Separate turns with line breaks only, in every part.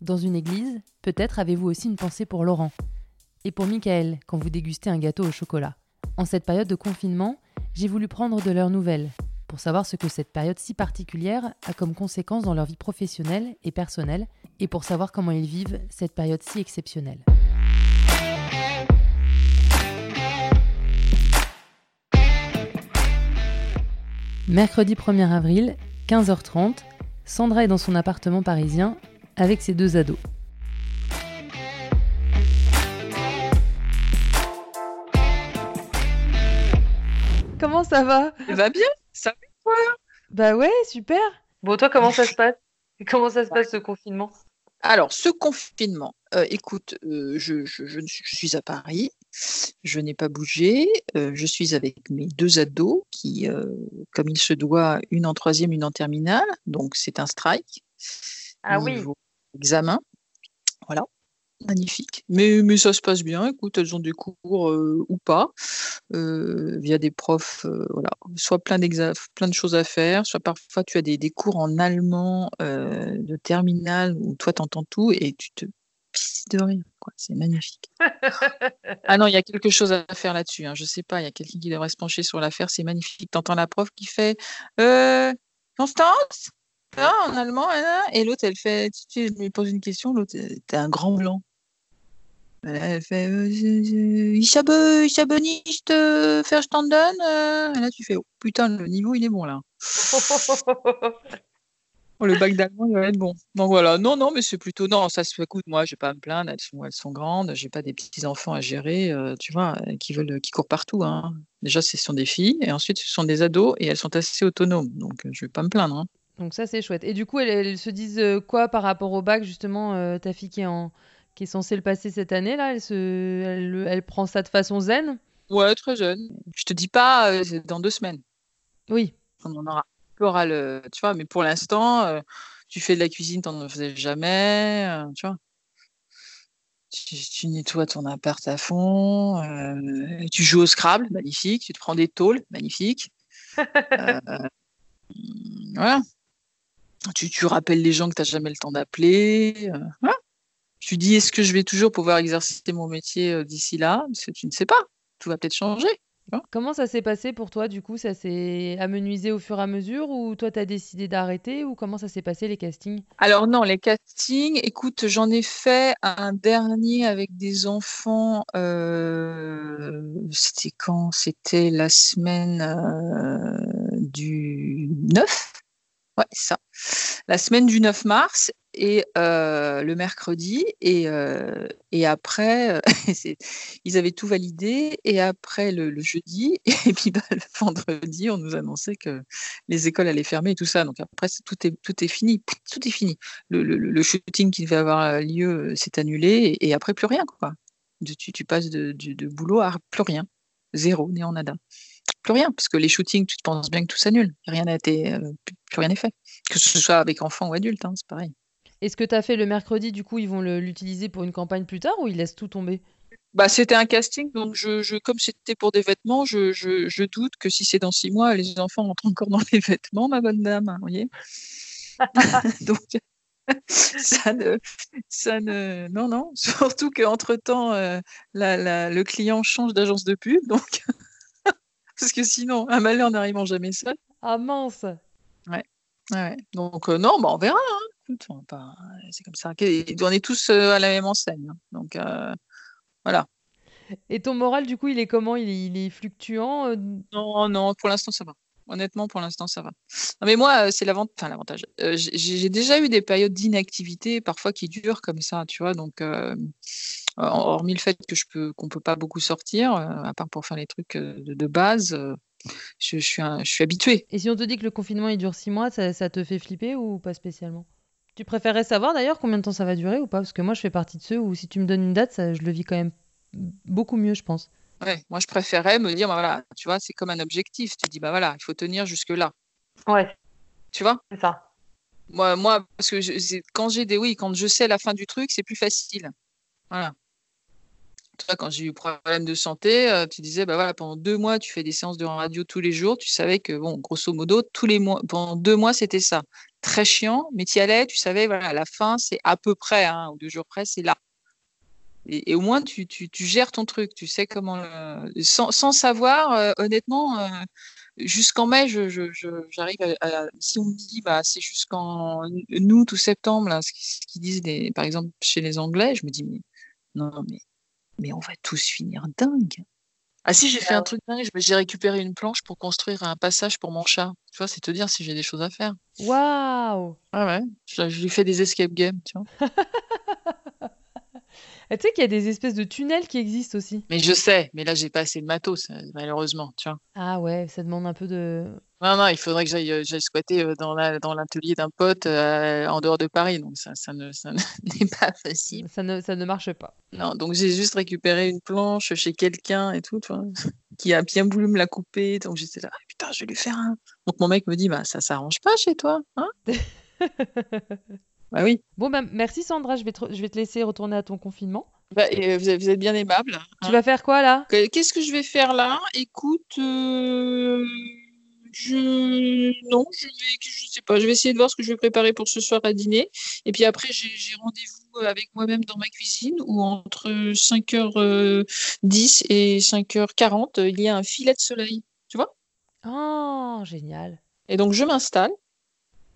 dans une église, peut-être avez-vous aussi une pensée pour Laurent. Et pour Michael quand vous dégustez un gâteau au chocolat. En cette période de confinement, j'ai voulu prendre de leurs nouvelles, pour savoir ce que cette période si particulière a comme conséquence dans leur vie professionnelle et personnelle, et pour savoir comment ils vivent cette période si exceptionnelle. Mercredi 1er avril, 15h30, Sandra est dans son appartement parisien avec ses deux ados. Comment ça va?
Ça va bien? Ça va quoi
Bah ouais, super.
Bon, toi, comment ça se passe? Comment ça se passe ce confinement?
Alors, ce confinement, euh, écoute, euh, je, suis à Paris, je n'ai pas bougé, euh, je suis avec mes deux ados qui, comme il se doit, une en troisième, une en terminale, donc c'est un strike.
Ah oui.
Examen. Voilà. Magnifique. Mais, mais ça se passe bien. Écoute, elles ont des cours euh, ou pas, euh, via des profs. Euh, voilà. Soit plein, plein de choses à faire, soit parfois tu as des, des cours en allemand de terminale où toi tu entends tout et tu te pisses de rire. C'est magnifique. ah non, il y a quelque chose à faire là-dessus. Hein. Je sais pas, il y a quelqu'un qui devrait se pencher sur l'affaire. C'est magnifique. Tu entends la prof qui fait Constance? Ah, en allemand, et l'autre, elle fait, tu lui poses une question, l'autre, t'es un grand blanc. Elle fait, ich habe, ich habe nicht verstanden. Et là, tu fais, oh, putain, le niveau, il est bon, là. Oh, le bac d'allemand, il va être bon. Donc voilà, non, non, mais c'est plutôt, non, ça se fait, écoute, moi, je vais pas me plaindre, elles sont, elles sont grandes, j'ai pas des petits-enfants à gérer, euh, tu vois, qui veulent, qui courent partout, hein. Déjà, ce sont des filles, et ensuite, ce sont des ados, et elles sont assez autonomes, donc je vais pas me plaindre, hein.
Donc ça, c'est chouette. Et du coup, elles, se disent euh, quoi par rapport au bac, justement, euh, ta fille qui est, en, qui est censée le passer cette année, là, elle, se, elle, prend ça de façon zen?
Ouais, très jeune. Je te dis pas euh, dans deux semaines.
Oui.
On en aura. aura le, tu vois, mais pour l'instant, tu fais de la cuisine, tu n'en faisais jamais, tu vois. Tu, nettoies ton appart à fond, tu joues au Scrabble, magnifique, tu te prends des tôles, magnifique. voilà tu, rappelles les gens que tu n'as jamais le temps d'appeler. Euh, tu dis est-ce que je vais toujours pouvoir exercer mon métier euh, d'ici là? Parce que tu ne sais pas. Tout va peut-être changer.
Comment ça s'est passé pour toi du coup? Ça s'est amenuisé au fur et à mesure ou toi tu as décidé d'arrêter ou comment ça s'est passé les castings?
Alors non, les castings, écoute, j'en ai fait un dernier avec des enfants. Euh, c'était quand? C'était la semaine du 9 Ça. La semaine du 9 mars et euh, le mercredi. Et, euh, après, euh, ils avaient tout validé. Et après le, jeudi, et puis bah, le vendredi, on nous annonçait que les écoles allaient fermer et tout ça. Donc après, tout est, fini. Tout est fini. Le, shooting qui devait avoir lieu s'est annulé. Et, après, plus rien. Quoi. Tu, passes de, de, boulot à plus rien. Zéro, néant nada plus rien, parce que les shootings, tu te penses bien que tout s'annule. Rien n'a été, euh, plus, rien n'est fait. Que ce soit avec enfants ou adultes, hein, c'est pareil.
Est-ce que tu as fait le mercredi, du coup, ils vont l'utiliser pour une campagne plus tard ou ils laissent tout tomber?
Bah, c'était un casting, donc je, comme c'était pour des vêtements, je, doute que si c'est dans six mois, les enfants rentrent encore dans les vêtements, ma bonne dame, vous voyez Donc, ça ne, ça ne, non, non, surtout qu'entre-temps, euh, le client change d'agence de pub, donc parce que sinon, un malheur n'arrivant jamais seul.
Ah mince
Ouais. ouais. Donc, euh, non, bah, on verra. Hein. C'est comme ça. On est tous euh, à la même enseigne. Hein. Donc, euh, voilà.
Et ton moral, du coup, il est comment? Il est, fluctuant
Non, non, pour l'instant, ça va. Honnêtement, pour l'instant, ça va. Non, mais moi, c'est l'avantage. j'ai déjà eu des périodes d'inactivité, parfois qui durent comme ça, tu vois. Donc, hormis le fait que je peux qu'on peut pas beaucoup sortir, euh, à part pour faire les trucs euh, de, base, euh, je, suis je suis habituée.
Et si on te dit que le confinement il dure six mois, ça, te fait flipper ou pas spécialement? Tu préférerais savoir d'ailleurs combien de temps ça va durer ou pas? Parce que moi, je fais partie de ceux où si tu me donnes une date, ça, je le vis quand même beaucoup mieux, je pense.
Ouais, moi, je préférais me dire, bah, voilà, tu vois, c'est comme un objectif. Tu dis, bah voilà, il faut tenir jusque-là.
Ouais,
Tu vois?
C'est ça.
moi, moi, parce que je- quand j'ai des oui, quand je sais la fin du truc, c'est plus facile. Voilà. Quand j'ai eu problème de santé, euh, tu disais, bah voilà, pendant deux mois, tu fais des séances de radio tous les jours. Tu savais que, bon, grosso modo, tous les mois, pendant deux mois, c'était ça. Très chiant, mais tu y allais, tu savais, voilà, à la fin, c'est à peu près, hein, ou deux jours près, c'est là. Et, au moins, tu, tu, gères ton truc, tu sais comment le- sans, sans savoir, euh, honnêtement, euh, jusqu'en mai, je, je, je- si on me dit, bah, c'est jusqu'en août ou septembre, ce qui- ce qu'ils disent, des, par exemple, chez les Anglais, je me dis, non, mais, mais on va tous finir dingue. Ah si, j'ai fait un
ouais.
truc dingue, j'ai récupéré une planche pour construire un passage pour mon chat. Tu vois, c'est te dire si j'ai des choses à faire.
Waouh
Ah ouais, je, je lui fais des escape games, tu vois.
Et Tu sais qu'il y a des espèces de tunnels qui existent aussi.
Mais je sais, mais là, j'ai pas assez de matos, euh, malheureusement, tu vois.
Ah ouais, ça demande un peu de...
Non, non, il faudrait que j'aille euh, squatter euh, dans la, dans l'atelier d'un pote euh, en dehors de Paris, donc ça, ça ne, ça n'est pas facile.
Ça ne, ça ne marche pas.
Non, donc j'ai juste récupéré une planche chez quelqu'un et tout, tu vois, qui a bien voulu me la couper, donc j'étais là, Ah, putain, je vais lui faire un. Donc mon mec me dit, bah ça s'arrange pas chez toi, hein Bah oui.
Bon, bah, merci Sandra, je vais, te, je vais te laisser retourner à ton confinement.
Bah, euh, vous, êtes, bien aimable.
Tu
hein.
vas faire quoi là?
Que- Qu'est-ce que je vais faire là? Écoute, euh, je non, je vais, je sais pas. Je vais essayer de voir ce que je vais préparer pour ce soir à dîner. Et puis après, j'ai j'ai rendez-vous avec moi-même dans ma cuisine où entre 5h10 et 5h40, il y a un filet de soleil. Tu vois?
Oh, génial.
Et donc je m'installe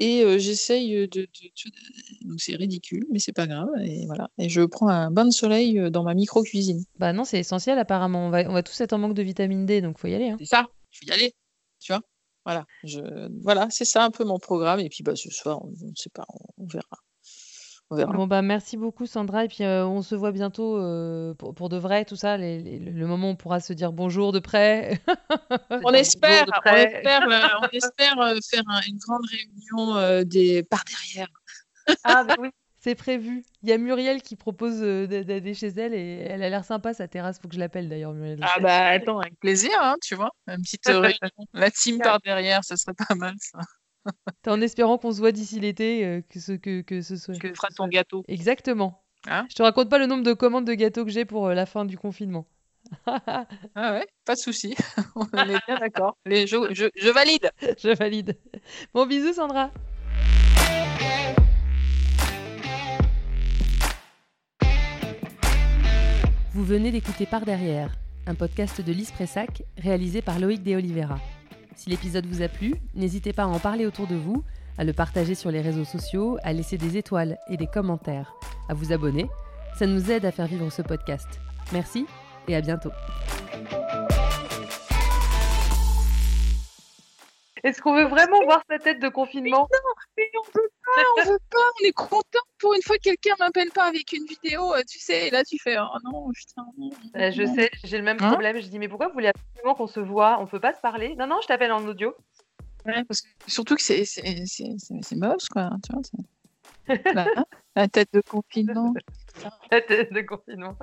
et euh, j'essaye de, de- de- Donc c'est ridicule, mais c'est pas grave. Et voilà. Et je prends un bain de soleil dans ma micro-cuisine.
Bah non, c'est essentiel apparemment. On va, on va tous être en manque de vitamine D, donc faut y aller. hein.
C'est ça, il faut y aller, tu vois. Voilà, je... voilà, c'est ça un peu mon programme. Et puis bah, ce soir, on ne sait pas, on verra. On verra.
Bon bah merci beaucoup Sandra et puis euh, on se voit bientôt euh, pour, pour de vrai tout ça les- les- le moment où on pourra se dire bonjour de près.
On espère,
de
on espère, là, on espère euh, faire un- une grande réunion euh, des par derrière.
Ah, bah oui.
C'est prévu. Il y a Muriel qui propose euh, d'a- d'aller chez elle et elle a l'air sympa sa terrasse. Faut que je l'appelle d'ailleurs Muriel.
Ah bah attends, avec plaisir, hein, tu vois. Une petite réunion. La team par derrière, ça serait pas mal ça.
T'es en espérant qu'on se voit d'ici l'été euh, que ce que, que ce soit.
Que tu feras ton gâteau.
Exactement.
Hein
je te raconte pas le nombre de commandes de gâteaux que j'ai pour euh, la fin du confinement.
Ah ouais, pas de souci. on est bien d'accord. Les- Je, je, je valide.
je valide. Bon bisous Sandra. Vous venez d'écouter Par derrière, un podcast de Lise Pressac réalisé par Loïc De Oliveira. Si l'épisode vous a plu, n'hésitez pas à en parler autour de vous, à le partager sur les réseaux sociaux, à laisser des étoiles et des commentaires, à vous abonner. Ça nous aide à faire vivre ce podcast. Merci et à bientôt.
Est-ce qu'on veut vraiment voir sa tête de confinement?
Mais on on veut pas, on est content pour une fois que quelqu'un m'appelle pas avec une vidéo, euh, tu sais, et là tu fais oh non, putain. non,
Euh, Je
non.
sais, j'ai le même
Hein
problème. Je dis, mais pourquoi vous voulez absolument qu'on se voit? On peut pas se parler? Non, non, je t'appelle en audio.
Ouais, parce que surtout que c'est c'est- c'est- c'est- c'est moche, quoi. Tu vois, c'est- la, la tête de confinement.
La tête de confinement.